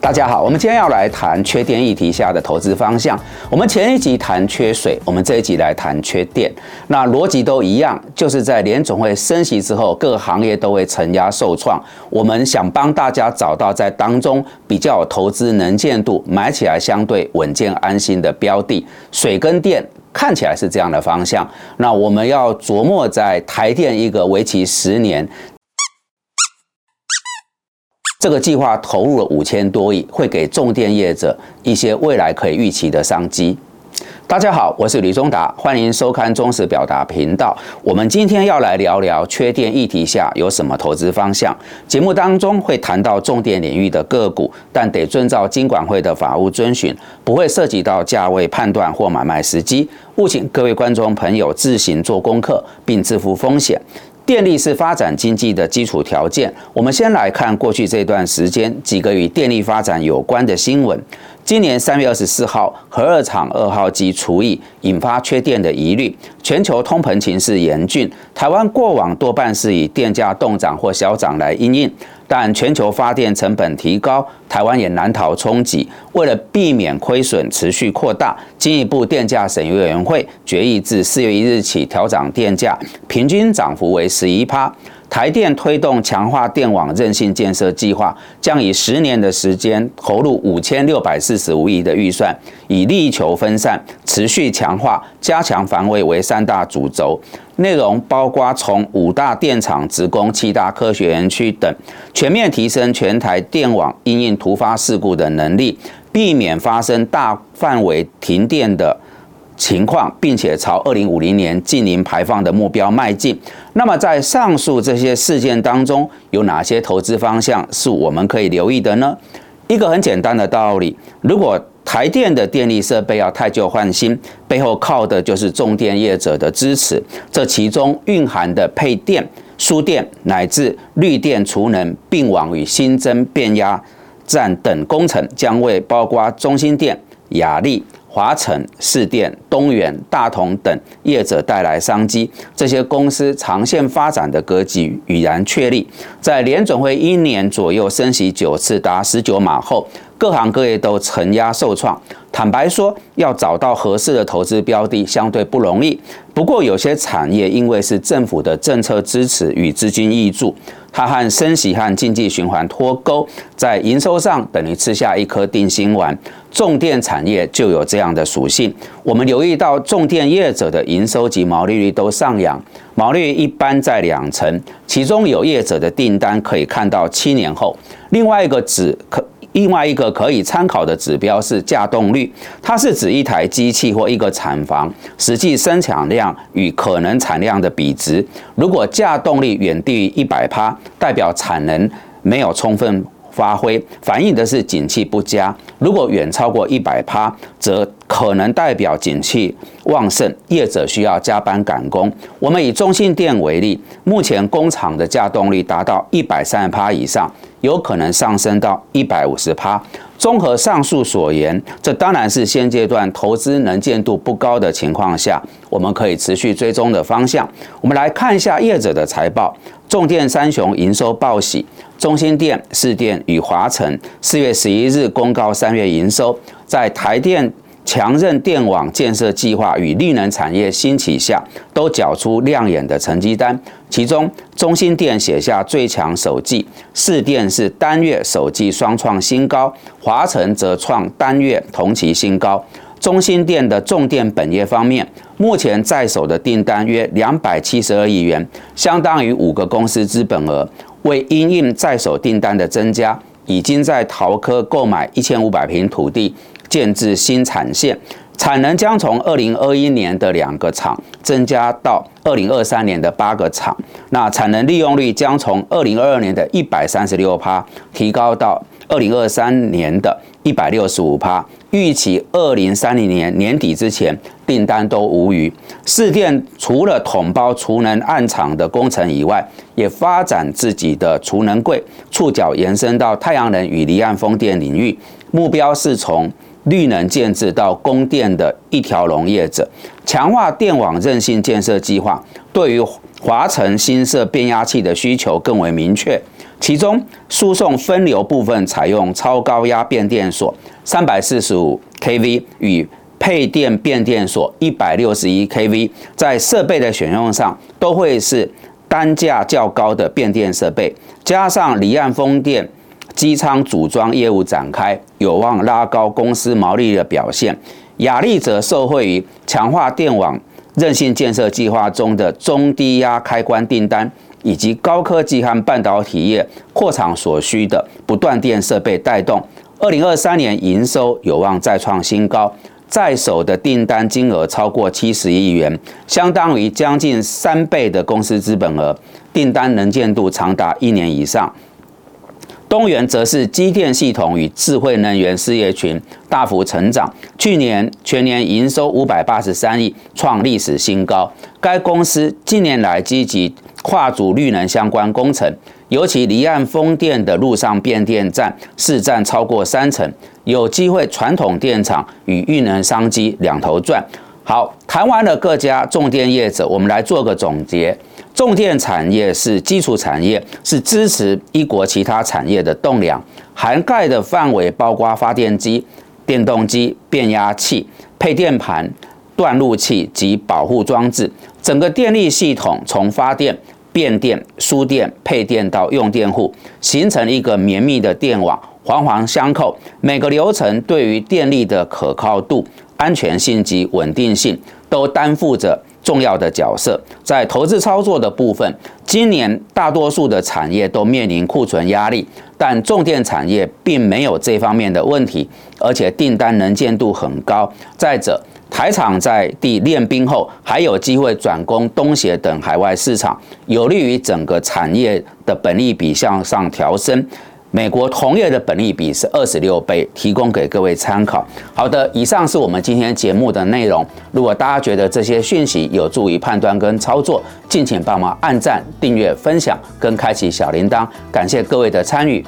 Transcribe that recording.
大家好，我们今天要来谈缺电议题下的投资方向。我们前一集谈缺水，我们这一集来谈缺电。那逻辑都一样，就是在联总会升息之后，各行业都会承压受创。我们想帮大家找到在当中比较有投资能见度、买起来相对稳健安心的标的。水跟电看起来是这样的方向。那我们要琢磨在台电一个为期十年。这个计划投入了五千多亿，会给重电业者一些未来可以预期的商机。大家好，我是吕中达，欢迎收看中实表达频道。我们今天要来聊聊缺电议题下有什么投资方向。节目当中会谈到重点领域的个股，但得遵照金管会的法务遵循，不会涉及到价位判断或买卖时机。务请各位观众朋友自行做功课，并自负风险。电力是发展经济的基础条件。我们先来看过去这段时间几个与电力发展有关的新闻。今年三月二十四号，核二厂二号机除役引发缺电的疑虑，全球通膨情势严峻。台湾过往多半是以电价动涨或小涨来应应。但全球发电成本提高，台湾也难逃冲击。为了避免亏损持续扩大，进一步电价审议委员会决议自四月一日起调涨电价，平均涨幅为十一趴。台电推动强化电网韧性建设计划，将以十年的时间投入五千六百四十五亿的预算，以力求分散、持续强化、加强防卫为三大主轴。内容包括从五大电厂职工、七大科学园区等，全面提升全台电网应应突发事故的能力，避免发生大范围停电的。情况，并且朝二零五零年净零排放的目标迈进。那么，在上述这些事件当中，有哪些投资方向是我们可以留意的呢？一个很简单的道理：如果台电的电力设备要太旧换新，背后靠的就是重电业者的支持。这其中蕴含的配电、输电乃至绿电储能并网与新增变压站等工程，将为包括中心电、雅力。华晨、市电、东元、大同等业者带来商机，这些公司长线发展的格局已然确立。在联准会一年左右升息九次，达十九码后。各行各业都承压受创，坦白说，要找到合适的投资标的相对不容易。不过，有些产业因为是政府的政策支持与资金挹注，它和升息和经济循环脱钩，在营收上等于吃下一颗定心丸。重电产业就有这样的属性。我们留意到，重电业者的营收及毛利率都上扬，毛利率一般在两成，其中有业者的订单可以看到七年后。另外一个指可。另外一个可以参考的指标是价动率，它是指一台机器或一个厂房实际生产量与可能产量的比值。如果价动力远低于一百帕，代表产能没有充分发挥，反映的是景气不佳；如果远超过一百帕，则可能代表景气旺盛，业者需要加班赶工。我们以中信电为例，目前工厂的价动力达到一百三十帕以上。有可能上升到一百五十趴。综合上述所言，这当然是现阶段投资能见度不高的情况下，我们可以持续追踪的方向。我们来看一下业者的财报。重电三雄营收报喜，中心电、市电与华晨四月十一日公告三月营收，在台电。强韧电网建设计划与绿能产业兴起下，都缴出亮眼的成绩单。其中，中心电写下最强首季，市电是单月首季双创新高，华晨则创单月同期新高。中心电的重电本业方面，目前在手的订单约两百七十二亿元，相当于五个公司资本额。为因应在手订单的增加，已经在桃科购买一千五百平土地。建制新产线，产能将从二零二一年的两个厂增加到二零二三年的八个厂。那产能利用率将从二零二二年的一百三十六趴提高到二零二三年的一百六十五趴。预期二零三零年年底之前订单都无余。市电除了统包储能暗场的工程以外，也发展自己的储能柜，触角延伸到太阳能与离岸风电领域。目标是从绿能建制到供电的一条龙业者，强化电网韧性建设计划，对于华晨新设变压器的需求更为明确。其中，输送分流部分采用超高压变电所三百四十五 kV 与配电变电所一百六十一 kV，在设备的选用上都会是单价较高的变电设备，加上离岸风电机舱组装业务展开，有望拉高公司毛利的表现。雅力则受惠于强化电网韧性建设计划中的中低压开关订单，以及高科技和半导体业扩厂所需的不断电设备带动，二零二三年营收有望再创新高。在手的订单金额超过七十亿元，相当于将近三倍的公司资本额，订单能见度长达一年以上。东元则是机电系统与智慧能源事业群大幅成长，去年全年营收五百八十三亿，创历史新高。该公司近年来积极跨足绿能相关工程。尤其离岸风电的陆上变电站市占超过三成，有机会传统电厂与运能商机两头赚。好，谈完了各家重电业者，我们来做个总结。重电产业是基础产业，是支持一国其他产业的栋梁，涵盖的范围包括发电机、电动机、变压器、配电盘、断路器及保护装置，整个电力系统从发电。变电、输电、配电到用电户，形成一个绵密的电网，环环相扣。每个流程对于电力的可靠度、安全性及稳定性，都担负着重要的角色。在投资操作的部分，今年大多数的产业都面临库存压力，但重电产业并没有这方面的问题，而且订单能见度很高。再者，台厂在地练兵后，还有机会转攻东协等海外市场，有利于整个产业的本利比向上调升。美国同业的本利比是二十六倍，提供给各位参考。好的，以上是我们今天节目的内容。如果大家觉得这些讯息有助于判断跟操作，敬请帮忙按赞、订阅、分享跟开启小铃铛。感谢各位的参与。